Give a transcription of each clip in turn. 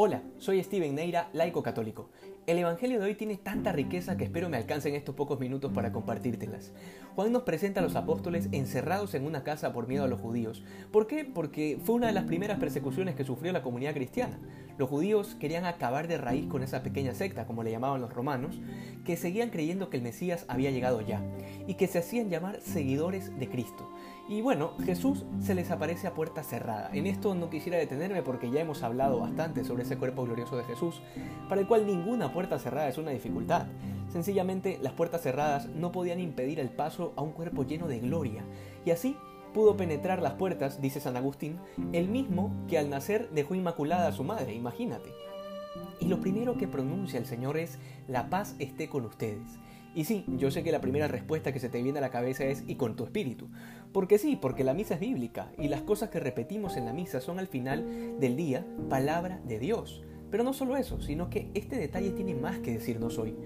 Hola, soy Steven Neira, laico católico. El Evangelio de hoy tiene tanta riqueza que espero me alcancen estos pocos minutos para compartírtelas. Juan nos presenta a los apóstoles encerrados en una casa por miedo a los judíos. ¿Por qué? Porque fue una de las primeras persecuciones que sufrió la comunidad cristiana. Los judíos querían acabar de raíz con esa pequeña secta, como le llamaban los romanos, que seguían creyendo que el Mesías había llegado ya y que se hacían llamar seguidores de Cristo. Y bueno, Jesús se les aparece a puerta cerrada. En esto no quisiera detenerme porque ya hemos hablado bastante sobre ese cuerpo glorioso de Jesús, para el cual ninguna puerta cerrada es una dificultad. Sencillamente las puertas cerradas no podían impedir el paso a un cuerpo lleno de gloria. Y así pudo penetrar las puertas, dice San Agustín, el mismo que al nacer dejó inmaculada a su madre, imagínate. Y lo primero que pronuncia el Señor es, la paz esté con ustedes. Y sí, yo sé que la primera respuesta que se te viene a la cabeza es y con tu espíritu. Porque sí, porque la misa es bíblica y las cosas que repetimos en la misa son al final del día palabra de Dios. Pero no solo eso, sino que este detalle tiene más que decirnos hoy.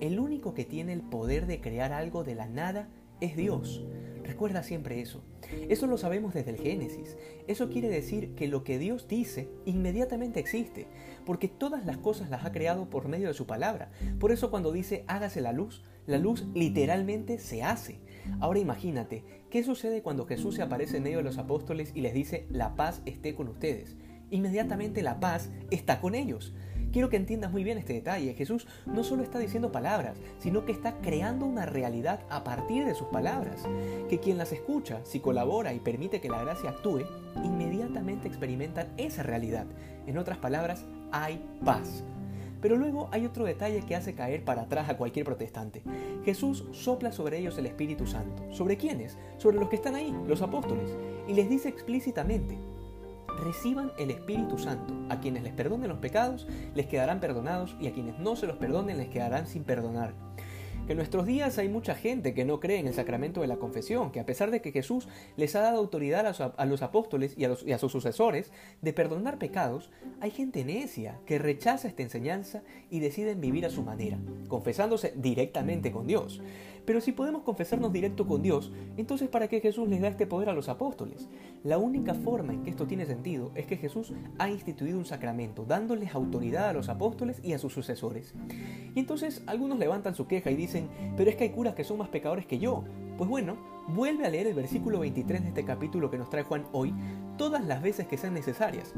El único que tiene el poder de crear algo de la nada es Dios. Recuerda siempre eso. Eso lo sabemos desde el Génesis. Eso quiere decir que lo que Dios dice inmediatamente existe, porque todas las cosas las ha creado por medio de su palabra. Por eso cuando dice hágase la luz, la luz literalmente se hace. Ahora imagínate, ¿qué sucede cuando Jesús se aparece en medio de los apóstoles y les dice la paz esté con ustedes? Inmediatamente la paz está con ellos. Quiero que entiendas muy bien este detalle. Jesús no solo está diciendo palabras, sino que está creando una realidad a partir de sus palabras. Que quien las escucha, si colabora y permite que la gracia actúe, inmediatamente experimentan esa realidad. En otras palabras, hay paz. Pero luego hay otro detalle que hace caer para atrás a cualquier protestante. Jesús sopla sobre ellos el Espíritu Santo. ¿Sobre quiénes? Sobre los que están ahí, los apóstoles. Y les dice explícitamente, reciban el Espíritu Santo. A quienes les perdonen los pecados, les quedarán perdonados y a quienes no se los perdonen, les quedarán sin perdonar en nuestros días hay mucha gente que no cree en el sacramento de la confesión, que a pesar de que Jesús les ha dado autoridad a, los apóstoles y a, y a sus sucesores de perdonar pecados, hay gente necia que rechaza esta enseñanza y deciden vivir a su manera, confesándose directamente con Dios. Pero si podemos confesarnos directo con Dios, entonces ¿para qué Jesús les da este poder a los apóstoles? La única forma en que esto tiene sentido es que Jesús ha instituido un sacramento, dándoles autoridad a los apóstoles y a sus sucesores. Y entonces algunos levantan su queja y dicen, pero es que hay curas que son más pecadores que yo. Pues bueno, vuelve a leer el versículo 23 de este capítulo que nos trae Juan hoy todas las veces que sean necesarias,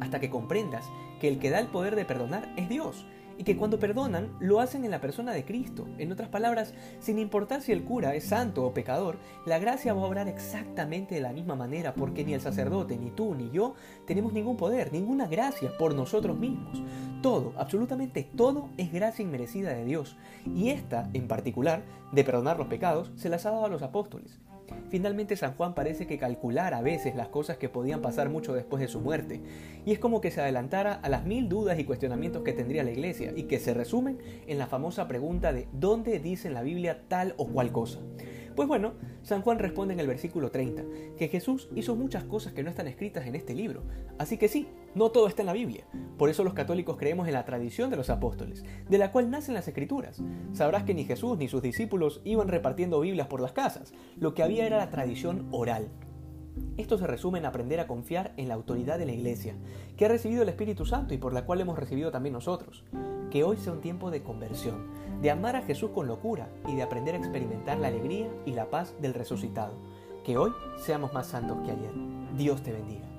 hasta que comprendas que el que da el poder de perdonar es Dios y que cuando perdonan lo hacen en la persona de Cristo. En otras palabras, sin importar si el cura es santo o pecador, la gracia va a obrar exactamente de la misma manera porque ni el sacerdote, ni tú, ni yo tenemos ningún poder, ninguna gracia por nosotros mismos. Todo, absolutamente todo es gracia inmerecida de Dios. Y esta, en particular, de perdonar los pecados, se las ha dado a los apóstoles. Finalmente San Juan parece que calculara a veces las cosas que podían pasar mucho después de su muerte, y es como que se adelantara a las mil dudas y cuestionamientos que tendría la iglesia, y que se resumen en la famosa pregunta de ¿dónde dice en la Biblia tal o cual cosa? Pues bueno, San Juan responde en el versículo 30 que Jesús hizo muchas cosas que no están escritas en este libro. Así que sí, no todo está en la Biblia. Por eso los católicos creemos en la tradición de los apóstoles, de la cual nacen las escrituras. Sabrás que ni Jesús ni sus discípulos iban repartiendo Biblias por las casas. Lo que había era la tradición oral. Esto se resume en aprender a confiar en la autoridad de la Iglesia, que ha recibido el Espíritu Santo y por la cual hemos recibido también nosotros. Que hoy sea un tiempo de conversión, de amar a Jesús con locura y de aprender a experimentar la alegría y la paz del resucitado. Que hoy seamos más santos que ayer. Dios te bendiga.